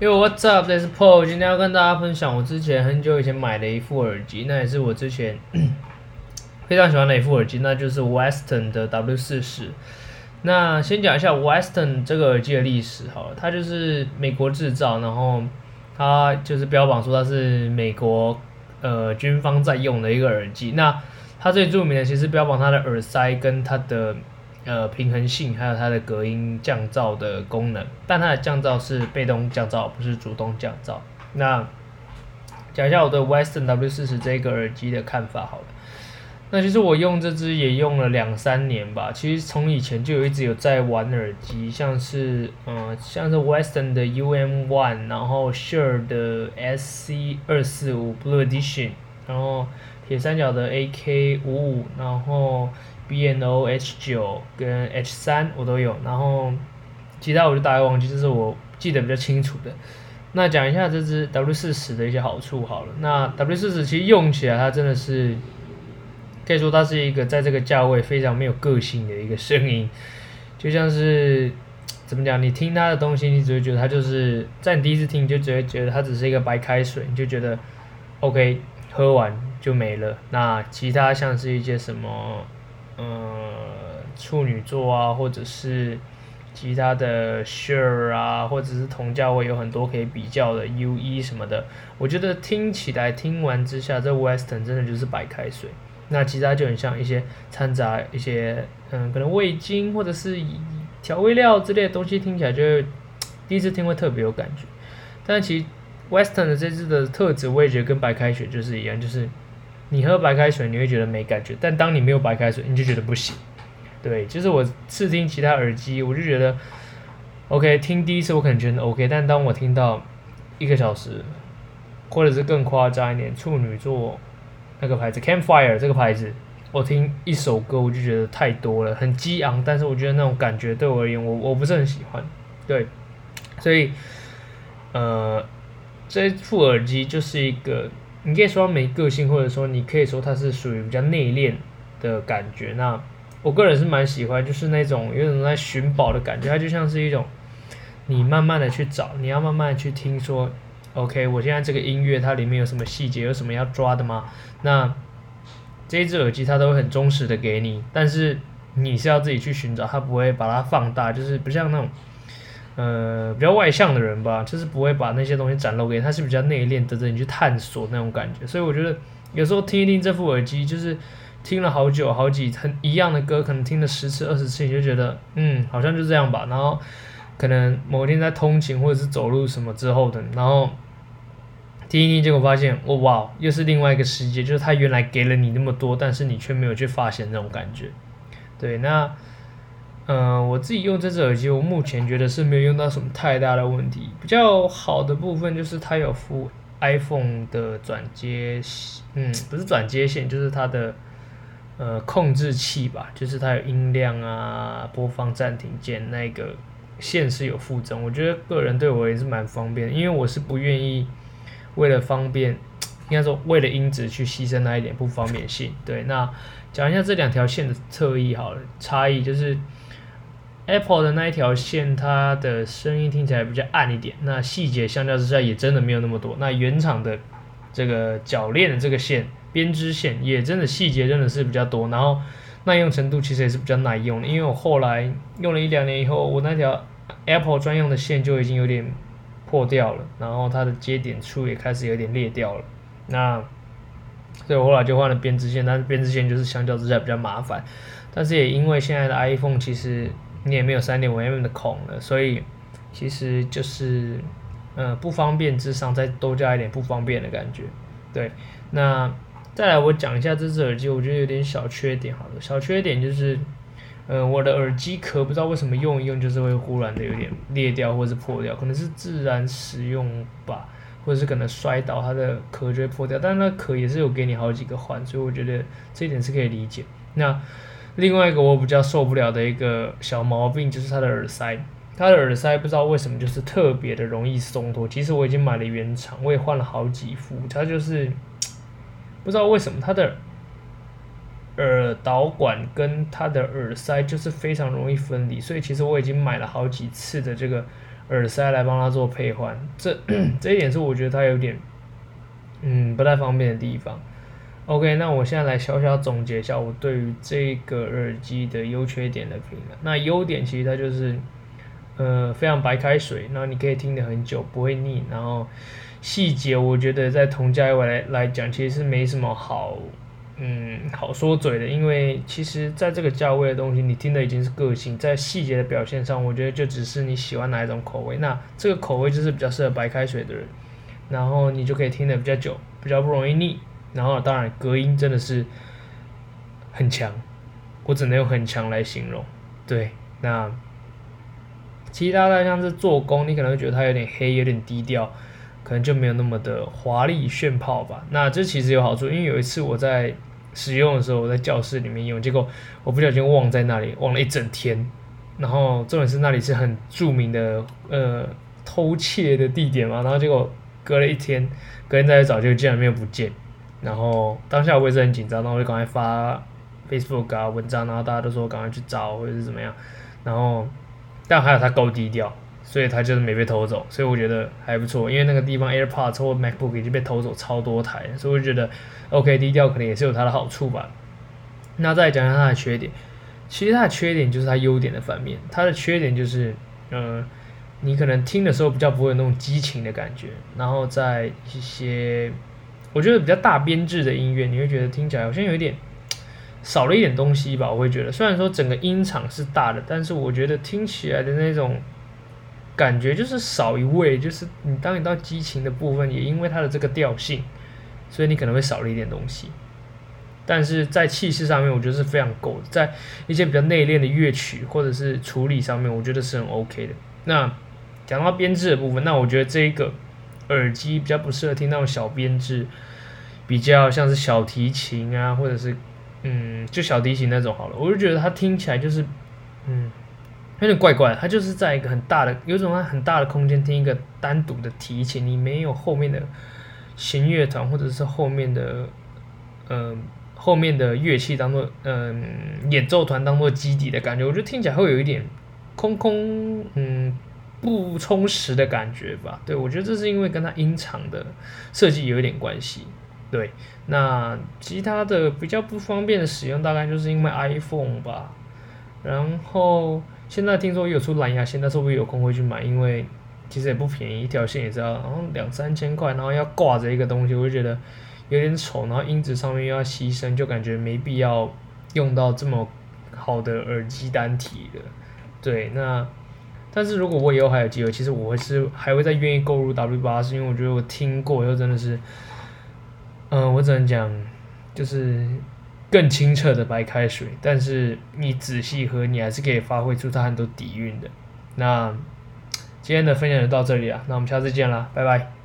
因为 What's up? This Paul。今天要跟大家分享我之前很久以前买的一副耳机，那也是我之前 非常喜欢的一副耳机，那就是 Western 的 W 四十。那先讲一下 Western 这个耳机的历史好，它就是美国制造，然后它就是标榜说它是美国呃军方在用的一个耳机。那它最著名的其实标榜它的耳塞跟它的。呃，平衡性还有它的隔音降噪的功能，但它的降噪是被动降噪，不是主动降噪。那讲一下我对 Western W40 这个耳机的看法好了。那其实我用这支也用了两三年吧，其实从以前就有一直有在玩耳机，像是嗯、呃，像是 Western 的 UM One，然后 Shure 的 SC 二四五 Blue Edition，然后铁三角的 AK 五五，然后。BNOH 九跟 H 三我都有，然后其他我就大概忘记，这是我记得比较清楚的。那讲一下这支 W 四十的一些好处好了。那 W 四十其实用起来它真的是可以说它是一个在这个价位非常没有个性的一个声音，就像是怎么讲，你听它的东西，你只会觉得它就是在你第一次听你就只会觉得它只是一个白开水，你就觉得 OK 喝完就没了。那其他像是一些什么。嗯，处女座啊，或者是其他的 Shure 啊，或者是同价位有很多可以比较的 UE 什么的，我觉得听起来听完之下，这 Western 真的就是白开水。那其他就很像一些掺杂一些嗯，可能味精或者是调味料之类的东西，听起来就第一次听会特别有感觉。但其实 Western 的这支的特质，我也觉得跟白开水就是一样，就是。你喝白开水，你会觉得没感觉，但当你没有白开水，你就觉得不行。对，就是我试听其他耳机，我就觉得，OK，听第一次我可能觉得 OK，但当我听到一个小时，或者是更夸张一点，处女座那个牌子 Campfire 这个牌子，我听一首歌我就觉得太多了，很激昂，但是我觉得那种感觉对我而言，我我不是很喜欢。对，所以，呃，这副耳机就是一个。你可以说它没个性，或者说你可以说它是属于比较内敛的感觉。那我个人是蛮喜欢，就是那种有种在寻宝的感觉。它就像是一种你慢慢的去找，你要慢慢的去听说，OK，我现在这个音乐它里面有什么细节，有什么要抓的吗？那这一只耳机它都会很忠实的给你，但是你是要自己去寻找，它不会把它放大，就是不像那种。呃，比较外向的人吧，就是不会把那些东西展露给，他是比较内敛，等着你去探索那种感觉。所以我觉得有时候听一听这副耳机，就是听了好久好几很一样的歌，可能听了十次二十次，你就觉得嗯，好像就这样吧。然后可能某天在通勤或者是走路什么之后的，然后听一听，结果发现，哦哇，又是另外一个世界，就是他原来给了你那么多，但是你却没有去发现那种感觉。对，那。嗯、我自己用这只耳机，我目前觉得是没有用到什么太大的问题。比较好的部分就是它有附 iPhone 的转接，嗯，不是转接线，就是它的呃控制器吧，就是它有音量啊、播放暂停键那个线是有附赠。我觉得个人对我也是蛮方便，因为我是不愿意为了方便，应该说为了音质去牺牲那一点不方便性。对，那讲一下这两条线的特异好了，差异就是。Apple 的那一条线，它的声音听起来比较暗一点，那细节相较之下也真的没有那么多。那原厂的这个铰链的这个线，编织线也真的细节真的是比较多，然后耐用程度其实也是比较耐用的。因为我后来用了一两年以后，我那条 Apple 专用的线就已经有点破掉了，然后它的接点处也开始有点裂掉了。那所以我后来就换了编织线，但是编织线就是相较之下比较麻烦，但是也因为现在的 iPhone 其实。你也没有三点五 mm 的孔了，所以其实就是，呃，不方便之上再多加一点不方便的感觉。对，那再来我讲一下这只耳机，我觉得有点小缺点。好了，小缺点就是，呃，我的耳机壳不知道为什么用一用就是会忽然的有点裂掉或是破掉，可能是自然使用吧，或者是可能摔倒它的壳就会破掉，但是那壳也是有给你好几个换，所以我觉得这一点是可以理解。那。另外一个我比较受不了的一个小毛病就是它的耳塞，它的耳塞不知道为什么就是特别的容易松脱。其实我已经买了原厂，我也换了好几副，它就是 不知道为什么它的耳导管跟它的耳塞就是非常容易分离。所以其实我已经买了好几次的这个耳塞来帮他做配换，这 这一点是我觉得它有点嗯不太方便的地方。OK，那我现在来小小总结一下我对于这个耳机的优缺点的评价。那优点其实它就是呃非常白开水，然后你可以听得很久不会腻，然后细节我觉得在同价位来来讲其实是没什么好。嗯，好说嘴的，因为其实在这个价位的东西，你听的已经是个性，在细节的表现上，我觉得就只是你喜欢哪一种口味。那这个口味就是比较适合白开水的人，然后你就可以听得比较久，比较不容易腻。然后当然隔音真的是很强，我只能用很强来形容。对，那其他的像是做工，你可能会觉得它有点黑，有点低调。可能就没有那么的华丽炫炮吧。那这其实有好处，因为有一次我在使用的时候，我在教室里面用，结果我不小心忘在那里，忘了一整天。然后重点是那里是很著名的呃偷窃的地点嘛，然后结果隔了一天，隔天再去找，就竟然没有不见。然后当下我也是很紧张，然后我就赶快发 Facebook 啊文章，然后大家都说赶快去找或者是怎么样。然后但还有它够低调。所以它就是没被偷走，所以我觉得还不错。因为那个地方 AirPods 或 MacBook 已经被偷走超多台，所以我觉得 OK 低调可能也是有它的好处吧。那再讲讲它的缺点，其实它的缺点就是它优点的反面。它的缺点就是，嗯、你可能听的时候比较不会有那种激情的感觉，然后在一些我觉得比较大编制的音乐，你会觉得听起来好像有一点少了一点东西吧。我会觉得，虽然说整个音场是大的，但是我觉得听起来的那种。感觉就是少一位，就是你当你到激情的部分，也因为它的这个调性，所以你可能会少了一点东西。但是在气势上面，我觉得是非常够的。在一些比较内敛的乐曲或者是处理上面，我觉得是很 OK 的。那讲到编制的部分，那我觉得这一个耳机比较不适合听那种小编制，比较像是小提琴啊，或者是嗯，就小提琴那种好了。我就觉得它听起来就是嗯。有点怪怪的，它就是在一个很大的，有种很大的空间听一个单独的提琴，你没有后面的弦乐团或者是后面的，嗯、后面的乐器当做，嗯、演奏团当做基底的感觉，我觉得听起来会有一点空空，嗯，不充实的感觉吧。对，我觉得这是因为跟它音场的设计有一点关系。对，那其他的比较不方便的使用，大概就是因为 iPhone 吧，然后。现在听说有出蓝牙线，但是我有空会去买，因为其实也不便宜，一条线也是要然后两三千块，然后要挂着一个东西，我就觉得有点丑，然后音质上面又要牺牲，就感觉没必要用到这么好的耳机单体的。对，那但是如果我以后还有机会，其实我会是还会再愿意购入 W 八，是因为我觉得我听过以后真的是，嗯、我只能讲就是。更清澈的白开水，但是你仔细喝，你还是可以发挥出它很多底蕴的。那今天的分享就到这里了，那我们下次见啦，拜拜。